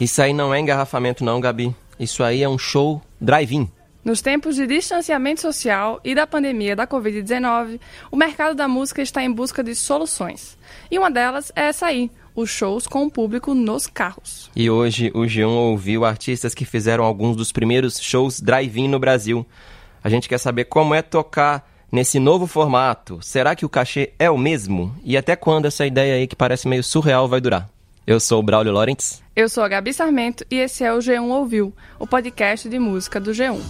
Isso aí não é engarrafamento não, Gabi. Isso aí é um show drive-in. Nos tempos de distanciamento social e da pandemia da Covid-19, o mercado da música está em busca de soluções. E uma delas é essa aí, os shows com o público nos carros. E hoje o G1 ouviu artistas que fizeram alguns dos primeiros shows drive-in no Brasil. A gente quer saber como é tocar nesse novo formato. Será que o cachê é o mesmo? E até quando essa ideia aí que parece meio surreal vai durar? Eu sou o Braulio Lawrence. Eu sou a Gabi Sarmento e esse é o G1 Ouviu, o podcast de música do G1.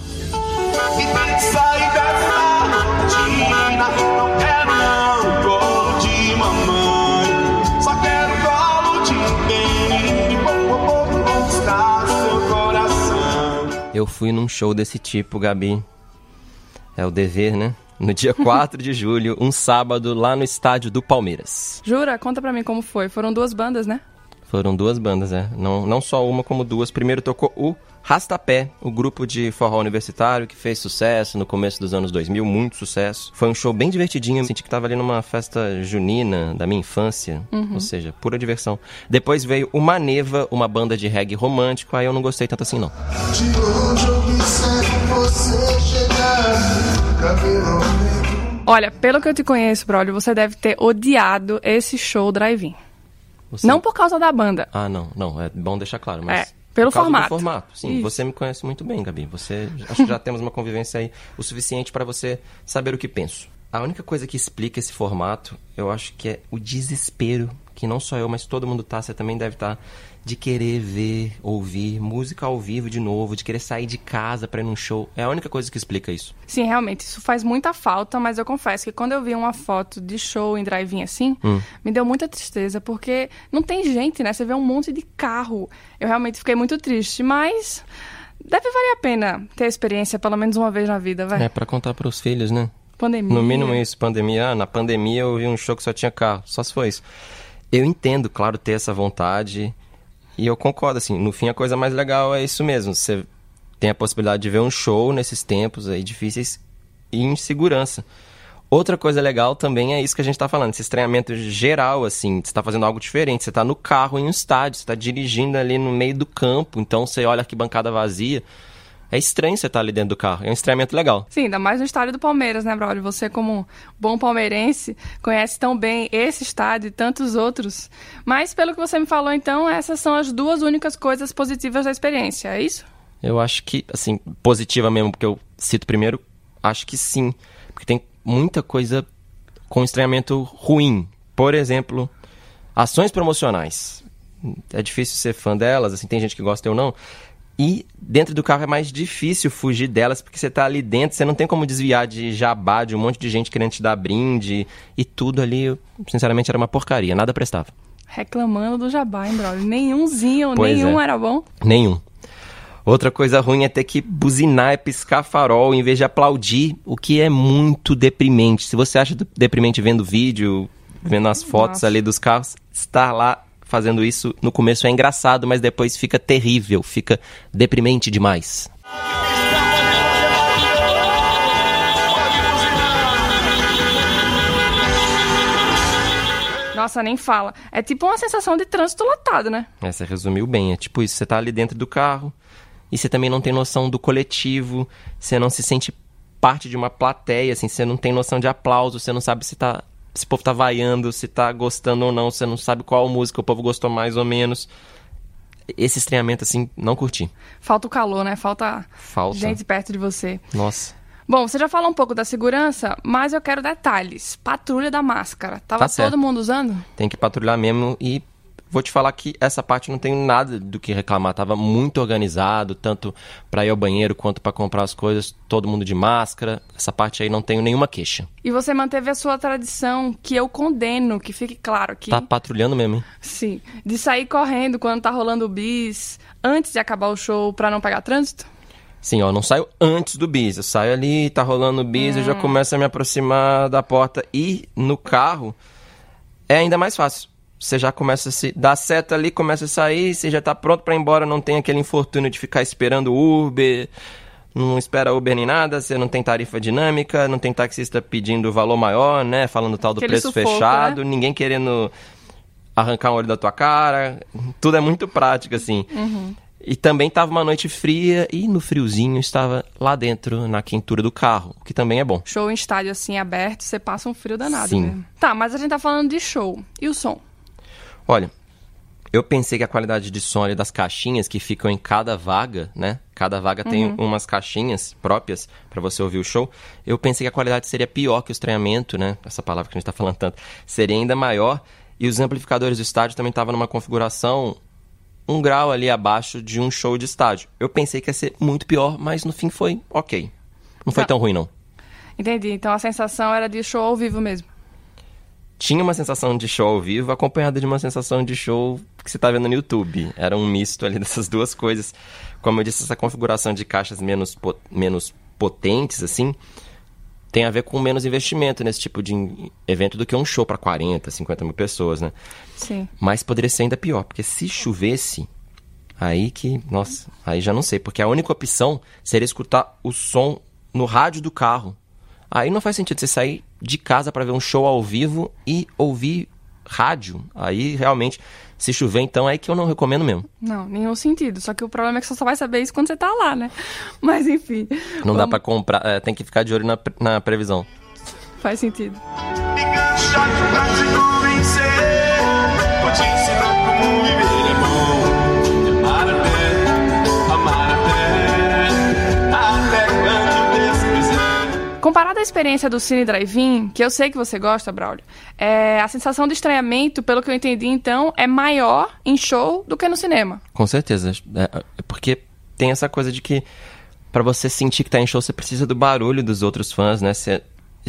Eu fui num show desse tipo, Gabi. É o dever, né? No dia 4 de julho, um sábado, lá no estádio do Palmeiras. Jura? Conta pra mim como foi. Foram duas bandas, né? Foram duas bandas, é. Não, não só uma, como duas. Primeiro tocou o Rastapé, o grupo de forró universitário que fez sucesso no começo dos anos 2000, muito sucesso. Foi um show bem divertidinho. Senti que tava ali numa festa junina da minha infância, uhum. ou seja, pura diversão. Depois veio o Maneva, uma banda de reggae romântico. Aí eu não gostei tanto assim, não. De onde eu você chegar, Olha, pelo que eu te conheço, Brolio, você deve ter odiado esse show drive-in. Você... Não por causa da banda. Ah, não, não. É bom deixar claro, mas. É, pelo formato. formato. Sim, Isso. você me conhece muito bem, Gabi. Você acho que já temos uma convivência aí o suficiente para você saber o que penso. A única coisa que explica esse formato, eu acho que é o desespero que não só eu, mas todo mundo tá, você também deve estar, tá, de querer ver, ouvir música ao vivo de novo, de querer sair de casa para ir num show. É a única coisa que explica isso. Sim, realmente, isso faz muita falta, mas eu confesso que quando eu vi uma foto de show em drive-in assim, hum. me deu muita tristeza, porque não tem gente, né? Você vê um monte de carro. Eu realmente fiquei muito triste, mas deve valer a pena ter a experiência pelo menos uma vez na vida, vai. É, para contar para os filhos, né? Pandemia. No mínimo isso, pandemia. Ah, na pandemia eu vi um show que só tinha carro, só se foi isso. Eu entendo, claro, ter essa vontade. E eu concordo, assim, no fim a coisa mais legal é isso mesmo. Você tem a possibilidade de ver um show nesses tempos aí difíceis e em segurança. Outra coisa legal também é isso que a gente está falando, esse estranhamento geral, assim, você está fazendo algo diferente, você está no carro em um estádio, você está dirigindo ali no meio do campo, então você olha que bancada vazia, é estranho você estar tá ali dentro do carro. É um estranhamento legal. Sim, ainda mais no estádio do Palmeiras, né, Braulio? Você, como bom palmeirense, conhece tão bem esse estádio e tantos outros. Mas, pelo que você me falou, então, essas são as duas únicas coisas positivas da experiência, é isso? Eu acho que, assim, positiva mesmo, porque eu cito primeiro, acho que sim. Porque tem muita coisa com estranhamento ruim. Por exemplo, ações promocionais. É difícil ser fã delas, assim, tem gente que gosta ou não. E dentro do carro é mais difícil fugir delas, porque você tá ali dentro, você não tem como desviar de jabá, de um monte de gente querendo te dar brinde. E tudo ali, sinceramente, era uma porcaria, nada prestava. Reclamando do jabá, hein, brother? Nenhumzinho, pois nenhum é. era bom? Nenhum. Outra coisa ruim é ter que buzinar e piscar farol em vez de aplaudir, o que é muito deprimente. Se você acha deprimente vendo vídeo, vendo as fotos Nossa. ali dos carros, estar lá fazendo isso no começo é engraçado, mas depois fica terrível, fica deprimente demais. Nossa, nem fala. É tipo uma sensação de trânsito lotado, né? É, você resumiu bem. É tipo isso. Você tá ali dentro do carro e você também não tem noção do coletivo. Você não se sente parte de uma plateia, assim. Você não tem noção de aplauso. Você não sabe se tá se o povo tá vaiando, se tá gostando ou não, você não sabe qual música o povo gostou mais ou menos. Esse estranhamento, assim, não curti. Falta o calor, né? Falta, Falta. gente perto de você. Nossa. Bom, você já falou um pouco da segurança, mas eu quero detalhes. Patrulha da máscara. Tava tá todo mundo usando? Tem que patrulhar mesmo e vou te falar que essa parte não tenho nada do que reclamar. Tava muito organizado, tanto para ir ao banheiro quanto para comprar as coisas, todo mundo de máscara. Essa parte aí não tenho nenhuma queixa. E você manteve a sua tradição, que eu condeno, que fique claro que. Tá patrulhando mesmo, hein? Sim. De sair correndo quando tá rolando o bis, antes de acabar o show, para não pegar trânsito? Sim, ó, não saio antes do bis. Eu saio ali, tá rolando o bis, hum. eu já hum. começo a me aproximar da porta. E no carro é ainda mais fácil você já começa a se dar seta ali, começa a sair, você já tá pronto para ir embora, não tem aquele infortúnio de ficar esperando o Uber, não espera Uber nem nada, você não tem tarifa dinâmica, não tem taxista pedindo valor maior, né, falando tal do aquele preço sufoco, fechado, né? ninguém querendo arrancar um olho da tua cara. Tudo é muito prático, assim. Uhum. E também estava uma noite fria e no friozinho estava lá dentro, na quentura do carro, o que também é bom. Show em estádio assim aberto, você passa um frio danado Sim. mesmo. Tá, mas a gente tá falando de show. E o som? Olha, eu pensei que a qualidade de som ali das caixinhas que ficam em cada vaga, né? Cada vaga tem umas caixinhas próprias para você ouvir o show. Eu pensei que a qualidade seria pior que o estranhamento, né? Essa palavra que a gente tá falando tanto. Seria ainda maior. E os amplificadores do estádio também estavam numa configuração um grau ali abaixo de um show de estádio. Eu pensei que ia ser muito pior, mas no fim foi ok. Não foi tão ruim, não. Entendi. Então a sensação era de show ao vivo mesmo. Tinha uma sensação de show ao vivo, acompanhada de uma sensação de show que você tá vendo no YouTube. Era um misto ali dessas duas coisas. Como eu disse, essa configuração de caixas menos, po- menos potentes, assim, tem a ver com menos investimento nesse tipo de evento do que um show para 40, 50 mil pessoas, né? Sim. Mas poderia ser ainda pior, porque se chovesse, aí que, nossa, aí já não sei, porque a única opção seria escutar o som no rádio do carro. Aí não faz sentido você sair de casa para ver um show ao vivo e ouvir rádio. Aí realmente, se chover, então é que eu não recomendo mesmo. Não, nenhum sentido. Só que o problema é que você só vai saber isso quando você tá lá, né? Mas enfim. Não dá vamos- pra comprar, é, tem que ficar de olho na, na previsão. Faz sentido. Quiser. Comparado à experiência do Cine Drive-In, que eu sei que você gosta, Braulio, é, a sensação de estranhamento, pelo que eu entendi, então, é maior em show do que no cinema. Com certeza. É, é porque tem essa coisa de que pra você sentir que tá em show, você precisa do barulho dos outros fãs, né? Você,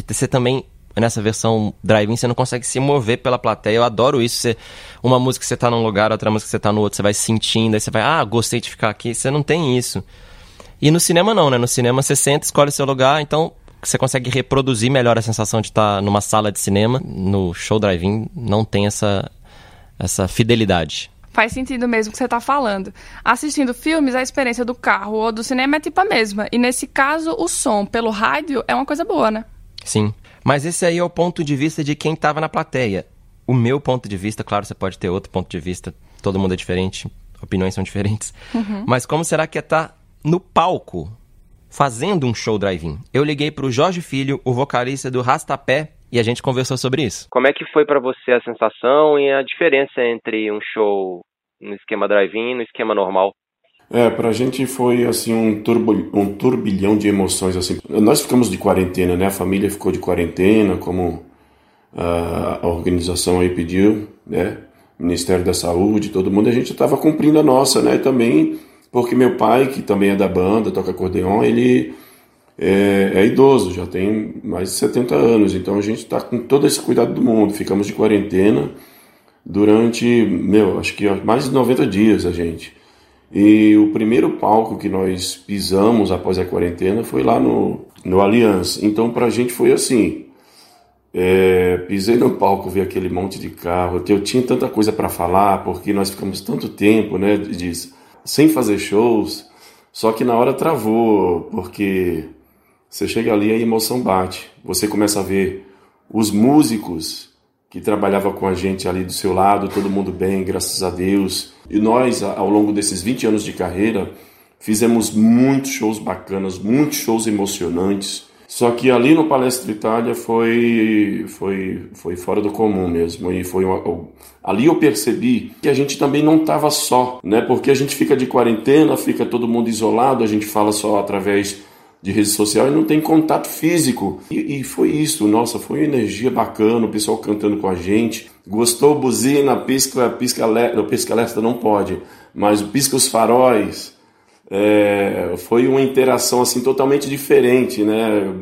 você também, nessa versão drive-in, você não consegue se mover pela plateia. Eu adoro isso. Você, uma música você tá num lugar, outra música você tá no outro, você vai sentindo, aí você vai, ah, gostei de ficar aqui. Você não tem isso. E no cinema não, né? No cinema você senta, escolhe seu lugar, então você consegue reproduzir melhor a sensação de estar numa sala de cinema. No show drive-in não tem essa, essa fidelidade. Faz sentido mesmo o que você tá falando. Assistindo filmes, a experiência do carro ou do cinema é tipo a mesma. E nesse caso, o som pelo rádio é uma coisa boa, né? Sim. Mas esse aí é o ponto de vista de quem estava na plateia. O meu ponto de vista, claro, você pode ter outro ponto de vista, todo mundo é diferente, opiniões são diferentes. Mas como será que é estar no palco fazendo um show drive-in? Eu liguei pro Jorge Filho, o vocalista do Rastapé, e a gente conversou sobre isso. Como é que foi para você a sensação e a diferença entre um show no esquema drive-in e no esquema normal? É, pra gente foi assim um, turbo, um turbilhão de emoções assim. Nós ficamos de quarentena, né? A família ficou de quarentena, como ah, a organização aí pediu, né? Ministério da Saúde, todo mundo, a gente estava cumprindo a nossa, né? Também porque meu pai, que também é da banda, toca acordeon, ele é, é idoso, já tem mais de 70 anos, então a gente está com todo esse cuidado do mundo. Ficamos de quarentena durante, meu, acho que mais de 90 dias a gente. E o primeiro palco que nós pisamos após a quarentena foi lá no, no Allianz. Então, pra gente foi assim. é, pisei no palco, vi aquele monte de carro. Eu tinha tanta coisa para falar, porque nós ficamos tanto tempo, né, de, sem fazer shows. Só que na hora travou, porque você chega ali e a emoção bate. Você começa a ver os músicos que trabalhava com a gente ali do seu lado, todo mundo bem, graças a Deus. E nós, ao longo desses 20 anos de carreira, fizemos muitos shows bacanas, muitos shows emocionantes. Só que ali no Palestra Itália foi, foi, foi fora do comum mesmo. E foi uma- ali eu percebi que a gente também não estava só, né? Porque a gente fica de quarentena, fica todo mundo isolado, a gente fala só através de rede social e não tem contato físico. E, e foi isso, nossa, foi uma energia bacana, o pessoal cantando com a gente. Gostou, buzina, pisca, pisca, pisca alerta não pode, mas pisca os faróis. É, foi uma interação assim totalmente diferente, né?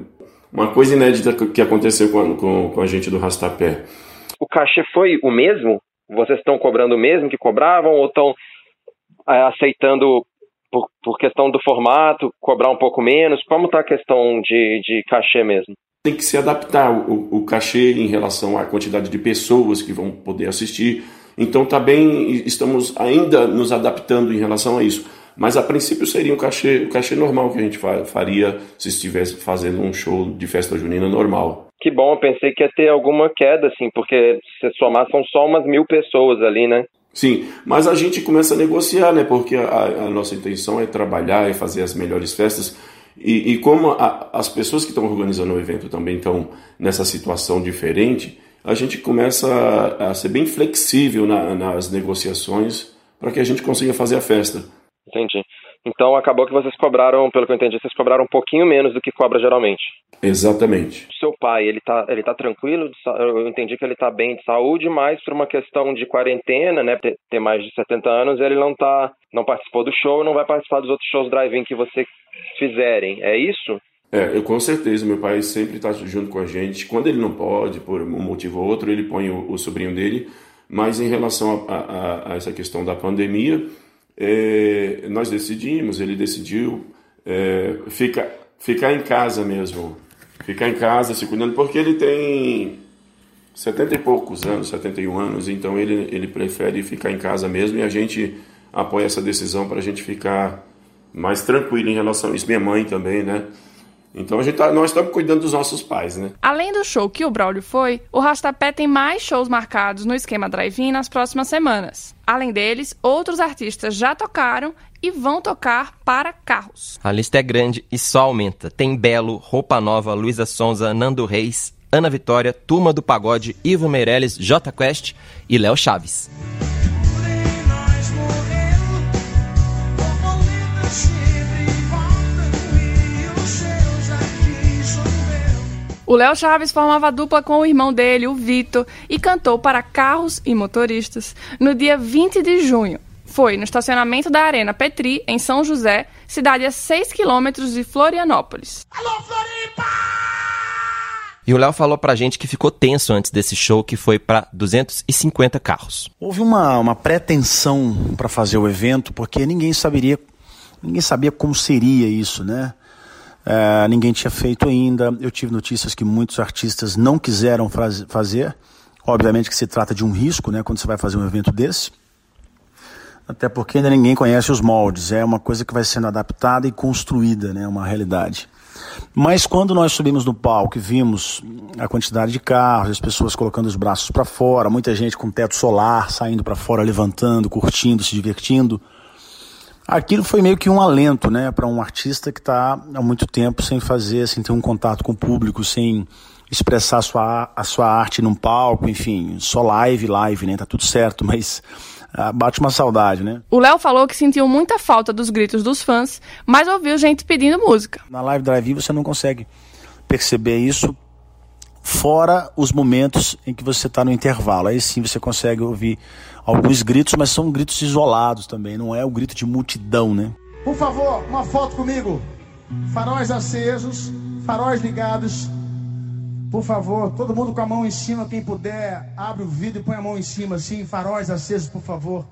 Uma coisa inédita que aconteceu com a, com, com a gente do Rastapé. O cachê foi o mesmo? Vocês estão cobrando o mesmo que cobravam ou estão é, aceitando por, por questão do formato, cobrar um pouco menos? Como está a questão de, de cachê mesmo? Tem que se adaptar o, o cachê em relação à quantidade de pessoas que vão poder assistir. Então tá bem, estamos ainda nos adaptando em relação a isso. Mas a princípio seria um cachê, o cachê normal que a gente fa- faria se estivesse fazendo um show de festa junina normal. Que bom, eu pensei que ia ter alguma queda, assim, porque se somar são só umas mil pessoas ali, né? Sim, mas a gente começa a negociar, né? Porque a, a nossa intenção é trabalhar e fazer as melhores festas. E, e como a, as pessoas que estão organizando o evento também estão nessa situação diferente, a gente começa a, a ser bem flexível na, nas negociações para que a gente consiga fazer a festa. Entendi. Então acabou que vocês cobraram, pelo que eu entendi, vocês cobraram um pouquinho menos do que cobra geralmente. Exatamente. Seu pai, ele tá, ele tá tranquilo? Eu entendi que ele tá bem de saúde, mas por uma questão de quarentena, né, ter, ter mais de 70 anos, ele não tá, não participou do show, não vai participar dos outros shows drive-in que vocês fizerem. É isso? É, eu com certeza, meu pai sempre está junto com a gente. Quando ele não pode, por um motivo ou outro, ele põe o, o sobrinho dele. Mas em relação a, a, a essa questão da pandemia, é, nós decidimos, ele decidiu é, ficar, ficar em casa mesmo. Ficar em casa se cuidando, porque ele tem 70 e poucos anos, 71 anos, então ele, ele prefere ficar em casa mesmo e a gente apoia essa decisão para a gente ficar mais tranquilo em relação a isso. Minha mãe também, né? Então a gente tá, nós estamos cuidando dos nossos pais, né? Além do show que o Braulio foi, o Rastapé tem mais shows marcados no esquema drive-in nas próximas semanas. Além deles, outros artistas já tocaram e vão tocar para carros. A lista é grande e só aumenta. Tem Belo, Roupa Nova, Luísa Sonza, Nando Reis, Ana Vitória, Turma do Pagode, Ivo Meirelles, J Quest e Léo Chaves. O Léo Chaves formava dupla com o irmão dele, o Vitor, e cantou para carros e motoristas no dia 20 de junho. Foi no estacionamento da Arena Petri, em São José, cidade a 6 quilômetros de Florianópolis. Alô, Floripa! E o Léo falou pra gente que ficou tenso antes desse show, que foi para 250 carros. Houve uma, uma pretensão para fazer o evento, porque ninguém saberia, ninguém sabia como seria isso, né? É, ninguém tinha feito ainda. Eu tive notícias que muitos artistas não quiseram faz, fazer. Obviamente que se trata de um risco, né, quando você vai fazer um evento desse. Até porque ainda ninguém conhece os moldes. É uma coisa que vai sendo adaptada e construída, né, uma realidade. Mas quando nós subimos no palco e vimos a quantidade de carros, as pessoas colocando os braços para fora, muita gente com teto solar saindo para fora, levantando, curtindo, se divertindo, Aquilo foi meio que um alento, né, para um artista que está há muito tempo sem fazer, sem ter um contato com o público, sem expressar a sua, a sua arte num palco, enfim, só live, live, né, tá tudo certo, mas ah, bate uma saudade, né? O Léo falou que sentiu muita falta dos gritos dos fãs, mas ouviu gente pedindo música. Na live drive você não consegue perceber isso fora os momentos em que você está no intervalo. Aí sim você consegue ouvir alguns gritos, mas são gritos isolados também, não é o grito de multidão, né? Por favor, uma foto comigo. Faróis acesos, faróis ligados. Por favor, todo mundo com a mão em cima, quem puder, abre o vidro e põe a mão em cima, assim, faróis acesos, por favor.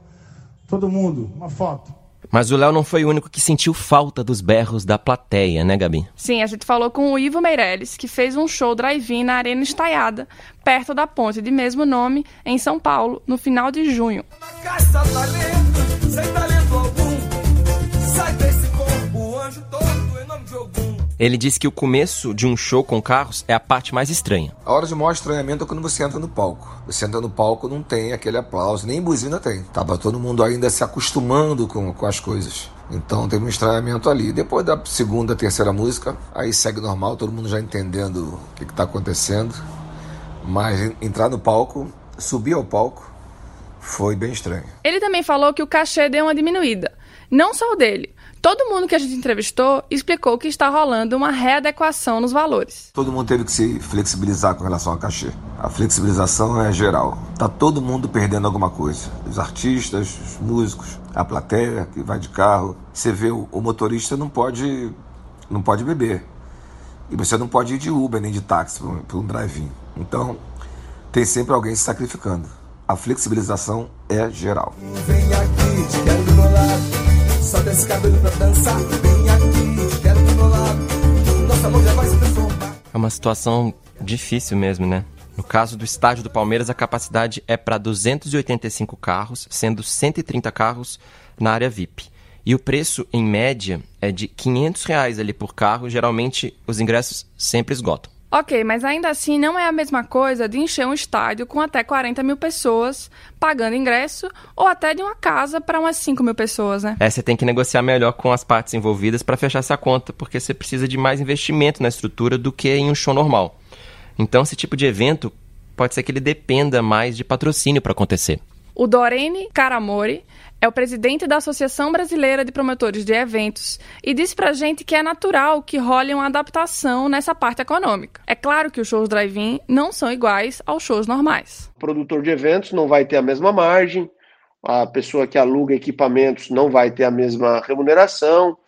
Todo mundo, uma foto. Mas o Léo não foi o único que sentiu falta dos berros da plateia, né, Gabi? Sim, a gente falou com o Ivo Meirelles, que fez um show drive-in na Arena Estaiada, perto da ponte de mesmo nome, em São Paulo, no final de junho. Talento, sem talento Ele disse que o começo de um show com carros é a parte mais estranha. A hora de maior estranhamento é quando você entra no palco. Você entra no palco, não tem aquele aplauso, nem buzina tem. Tava todo mundo ainda se acostumando com, com as coisas. Então teve um estranhamento ali. Depois da segunda, terceira música, aí segue normal, todo mundo já entendendo o que está acontecendo. Mas entrar no palco, subir ao palco, foi bem estranho. Ele também falou que o cachê deu uma diminuída. Não só o dele, Todo mundo que a gente entrevistou explicou que está rolando uma readequação nos valores. Todo mundo teve que se flexibilizar com relação ao cachê. A flexibilização é geral. Tá todo mundo perdendo alguma coisa. Os artistas, os músicos, a plateia que vai de carro. Você vê o, motorista não pode não pode beber. E você não pode ir de Uber nem de táxi para um drive-in. Então, tem sempre alguém se sacrificando. A flexibilização é geral. Vem aqui, Solta esse cabelo pra dançar. Vem aqui, quero do meu lado. Nosso amor já vai se transformar. É uma situação difícil mesmo, né? No caso do estádio do Palmeiras, a capacidade é para 285 carros, sendo 130 carros na área VIP. E o preço, em média, é de 500 reais ali por carro. Geralmente, os ingressos sempre esgotam. Ok, mas ainda assim não é a mesma coisa de encher um estádio com até 40 mil pessoas pagando ingresso ou até de uma casa para umas 5 mil pessoas, né? É, você tem que negociar melhor com as partes envolvidas para fechar essa conta, porque você precisa de mais investimento na estrutura do que em um show normal. Então, esse tipo de evento pode ser que ele dependa mais de patrocínio para acontecer. O Dorene Caramori é o presidente da Associação Brasileira de Promotores de Eventos e disse pra gente que é natural que role uma adaptação nessa parte econômica. É claro que os shows drive-in não são iguais aos shows normais. O produtor de eventos não vai ter a mesma margem, a pessoa que aluga equipamentos não vai ter a mesma remuneração,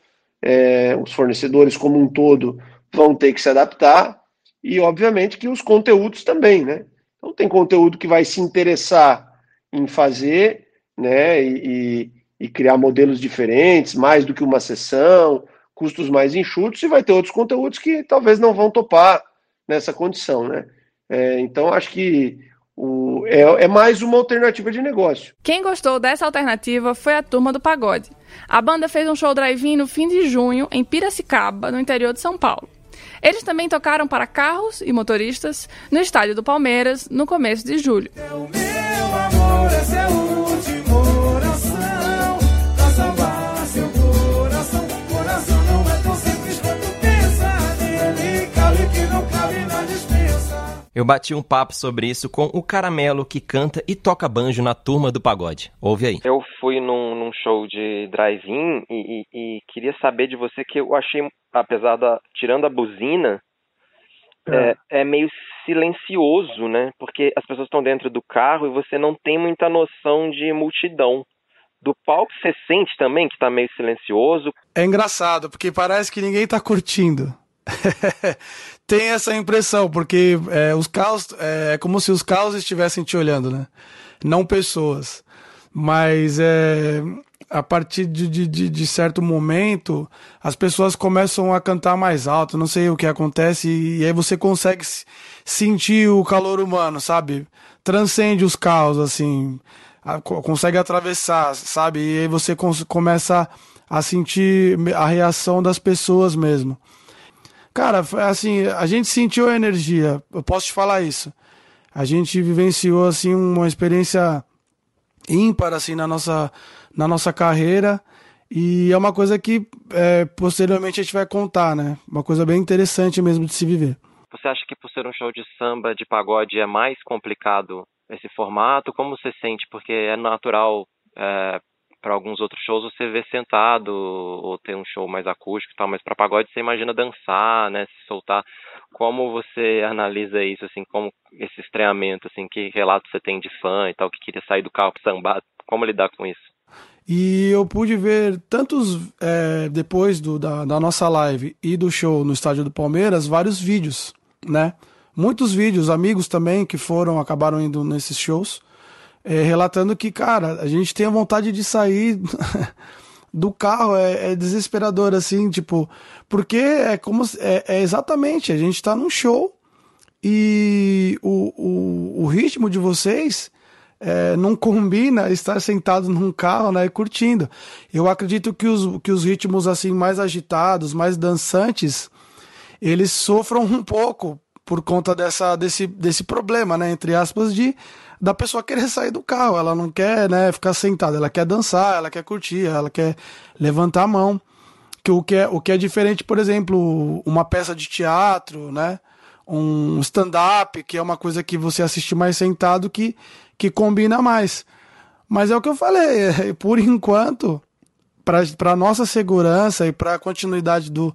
é, os fornecedores como um todo vão ter que se adaptar e, obviamente, que os conteúdos também, né? Então, tem conteúdo que vai se interessar em fazer, né, e, e, criar modelos diferentes, mais do que uma sessão, custos mais enxutos, e vai ter outros conteúdos que talvez não vão topar nessa condição, né? É, então, acho que o, é, é, mais uma alternativa de negócio. Quem gostou dessa alternativa foi a turma do Pagode. A banda fez um show drive-in no fim de junho, em Piracicaba, no interior de São Paulo. Eles também tocaram para carros e motoristas no estádio do Palmeiras no começo de julho. É o meu amor, esse é o último oração pra salvar seu coração. Coração não é tão simples quanto pensa nele. Cabe que não cabe na dispensa. Eu bati um papo sobre isso com o Caramelo, que canta e toca banjo na turma do pagode. Ouve aí. Eu fui num, num show de drive-in e, e- e queria saber de você que eu achei, apesar da. tirando a buzina, é, é meio silencioso, né? Porque as pessoas estão dentro do carro e você não tem muita noção de multidão. Do palco você sente também que tá meio silencioso. É engraçado, porque parece que ninguém tá curtindo. Tem essa impressão, porque é, os carros. É, é como se os carros estivessem te olhando, né? Não pessoas. Mas é, a partir de, de, de- certo momento, as pessoas começam a cantar mais alto, não sei o que acontece, e, aí você consegue se- sentir o calor humano, sabe? Transcende os carros, assim a- co- consegue atravessar, sabe? E aí você começa a sentir a reação das pessoas mesmo. Cara, assim, a gente sentiu a energia, eu posso te falar isso. A gente vivenciou assim uma experiência ímpar assim na nossa na nossa carreira e é uma coisa que é, posteriormente a gente vai contar, né? Uma coisa bem interessante mesmo de se viver. Você acha que por ser um show de samba, de pagode, é mais complicado esse formato? Como você sente? Porque é natural para alguns outros shows você ver sentado ou ter um show mais acústico e tal, mas para pagode você imagina dançar, né, se soltar. Como você analisa isso, assim, como esse estreamento, assim, que relato você tem de fã e tal, que queria sair do carro para sambar? Como lidar com isso? E eu pude ver tantos, é, depois do, da, da nossa live e do show no estádio do Palmeiras, vários vídeos, né? Muitos vídeos, amigos também que foram, acabaram indo nesses shows, é, relatando que, cara, a gente tem a vontade de sair do carro, é, é desesperador, assim, tipo, porque é como, é, é exatamente, a gente tá num show e o, o, o ritmo de vocês é, não combina estar sentado num carro, né, curtindo. Eu acredito que os, que os ritmos assim mais agitados, mais dançantes, eles sofram um pouco por conta dessa, desse, desse problema, né, entre aspas, de da pessoa querer sair do carro. Ela não quer, né, ficar sentada, ela quer dançar, ela quer curtir, ela quer levantar a mão. Que o que é, o que é diferente, por exemplo, uma peça de teatro, né? um stand-up, que é uma coisa que você assiste mais sentado, que, que combina mais. Mas é o que eu falei, por enquanto, para nossa segurança e para a continuidade do,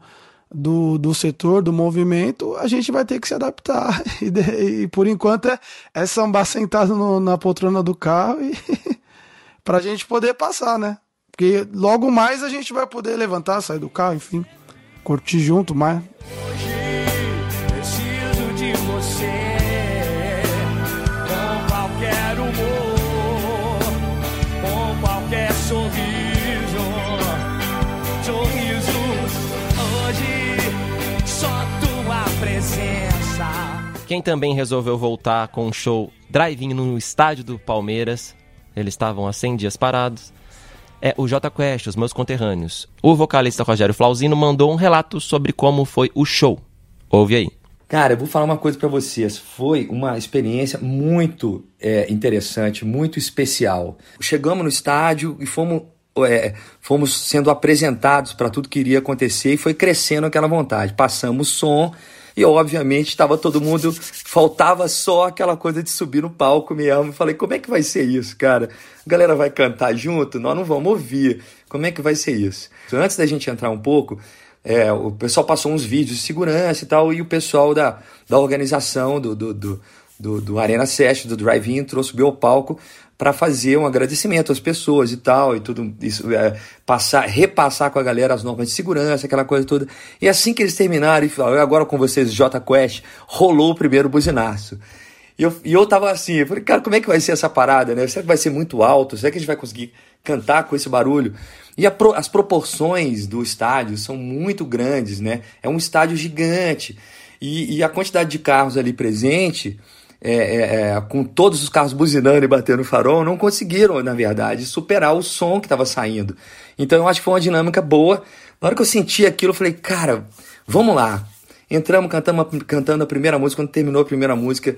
do, do setor, do movimento, a gente vai ter que se adaptar. E, de- e por enquanto é, é sambar sentado no- na poltrona do carro para a gente poder passar, né? Porque logo mais a gente vai poder levantar, sair do carro, enfim, curtir junto mais. Quem também resolveu voltar com um show drive-in no estádio do Palmeiras, eles estavam há 100 dias parados, é o J Quest, os meus conterrâneos. O vocalista Rogério Flauzino mandou um relato sobre como foi o show. Ouve aí. Cara, eu vou falar uma coisa para vocês. Foi uma experiência muito é, interessante, muito especial. Chegamos no estádio e fomos, é, fomos sendo apresentados para tudo que iria acontecer e foi crescendo aquela vontade. Passamos som e, obviamente, estava todo mundo. Faltava só aquela coisa de subir no palco mesmo. Falei, como é que vai ser isso, cara? A galera vai cantar junto? Nós não vamos ouvir. Como é que vai ser isso? Antes da gente entrar um pouco, é, o pessoal passou uns vídeos de segurança e tal, e o pessoal da, da organização do, do, do, do, do Arena Session, do Drive-In, trouxe o palco para fazer um agradecimento às pessoas e tal, e tudo isso, é, passar, repassar com a galera as normas de segurança, aquela coisa toda. E assim que eles terminaram, e falaram, agora com vocês, J Quest, rolou o primeiro buzinaço. E eu, e eu tava assim, eu falei, cara, como é que vai ser essa parada, né? Será que vai ser muito alto? Será que a gente vai conseguir cantar com esse barulho? E pro, as proporções do estádio são muito grandes, né? É um estádio gigante. E, e a quantidade de carros ali presente, é, é, é, com todos os carros buzinando e batendo farol, não conseguiram, na verdade, superar o som que estava saindo. Então eu acho que foi uma dinâmica boa. Na hora que eu senti aquilo, eu falei, cara, vamos lá. Entramos cantando, cantando a primeira música, quando terminou a primeira música,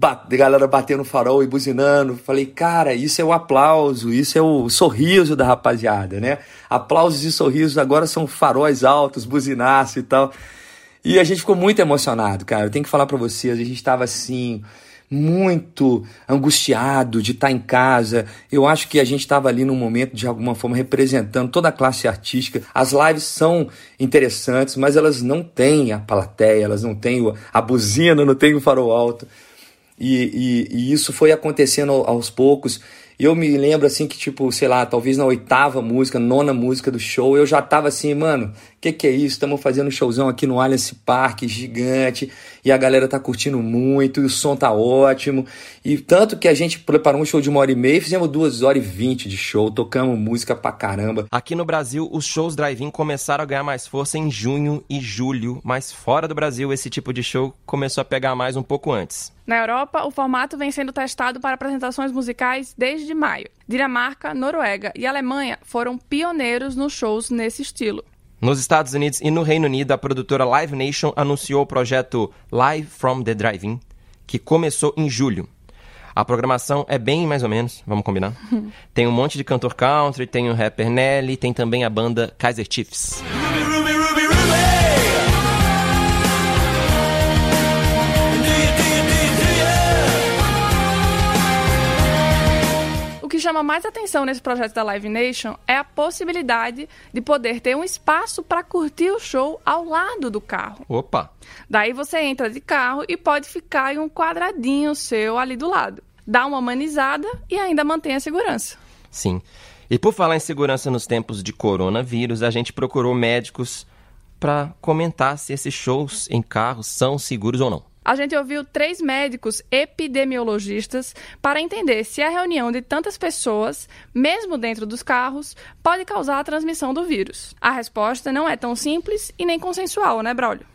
a galera batendo farol e buzinando. Falei, cara, isso é o aplauso, isso é o sorriso da rapaziada, né? Aplausos e sorrisos agora são faróis altos, buzinaço e tal. E a gente ficou muito emocionado, cara. Eu tenho que falar para vocês, a gente estava assim, muito angustiado de estar tá em casa. Eu acho que a gente estava ali num momento de alguma forma representando toda a classe artística. As lives são interessantes, mas elas não têm a plateia, elas não têm a buzina, não têm o farol alto. E, e, e isso foi acontecendo aos poucos. Eu me lembro assim que, tipo, sei lá, talvez na oitava música, nona música do show, eu já tava assim, mano, que que é isso? Estamos fazendo um showzão aqui no Allianz Parque, gigante, e a galera tá curtindo muito, e o som tá ótimo. E tanto que a gente preparou um show de uma hora e meia, fizemos duas horas e vinte de show, tocamos música pra caramba. Aqui no Brasil, os shows drive-in começaram a ganhar mais força em junho e julho, mas fora do Brasil, esse tipo de show começou a pegar mais um pouco antes. Na Europa, o formato vem sendo testado para apresentações musicais desde maio. Dinamarca, Noruega e Alemanha foram pioneiros nos shows nesse estilo. Nos Estados Unidos e no Reino Unido, a produtora Live Nation anunciou o projeto Live from the Drive-In, que começou em julho. A programação é bem mais ou menos, vamos combinar? tem um monte de cantor country, tem o rapper Nelly, tem também a banda Kaiser Chiefs. Chama mais atenção nesse projeto da Live Nation é a possibilidade de poder ter um espaço para curtir o show ao lado do carro. Opa! Daí você entra de carro e pode ficar em um quadradinho seu ali do lado. Dá uma humanizada e ainda mantém a segurança. Sim. E por falar em segurança nos tempos de coronavírus, a gente procurou médicos para comentar se esses shows em carros são seguros ou não. A gente ouviu três médicos epidemiologistas para entender se a reunião de tantas pessoas, mesmo dentro dos carros, pode causar a transmissão do vírus. A resposta não é tão simples e nem consensual, né, Braulio?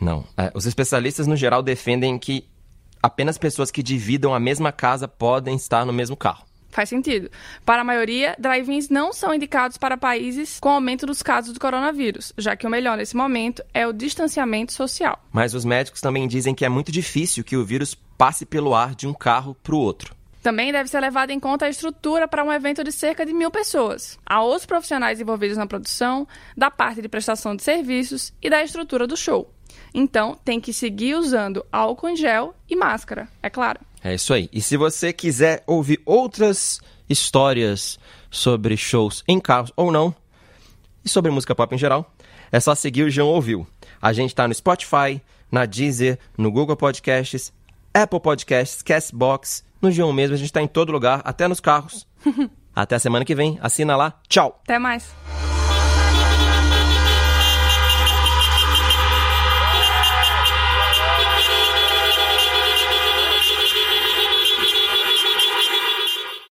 Não. É, os especialistas, no geral, defendem que apenas pessoas que dividam a mesma casa podem estar no mesmo carro. Faz sentido. Para a maioria, drive-ins não são indicados para países com aumento dos casos do coronavírus, já que o melhor nesse momento é o distanciamento social. Mas os médicos também dizem que é muito difícil que o vírus passe pelo ar de um carro para o outro. Também deve ser levada em conta a estrutura para um evento de cerca de mil pessoas. Há outros profissionais envolvidos na produção, da parte de prestação de serviços e da estrutura do show. Então, tem que seguir usando álcool em gel e máscara, é claro. É isso aí. E se você quiser ouvir outras histórias sobre shows em carros ou não, e sobre música pop em geral, é só seguir o João Ouviu. A gente está no Spotify, na Deezer, no Google Podcasts, Apple Podcasts, Castbox, no João mesmo, a gente está em todo lugar, até nos carros. até a semana que vem. Assina lá. Tchau. Até mais.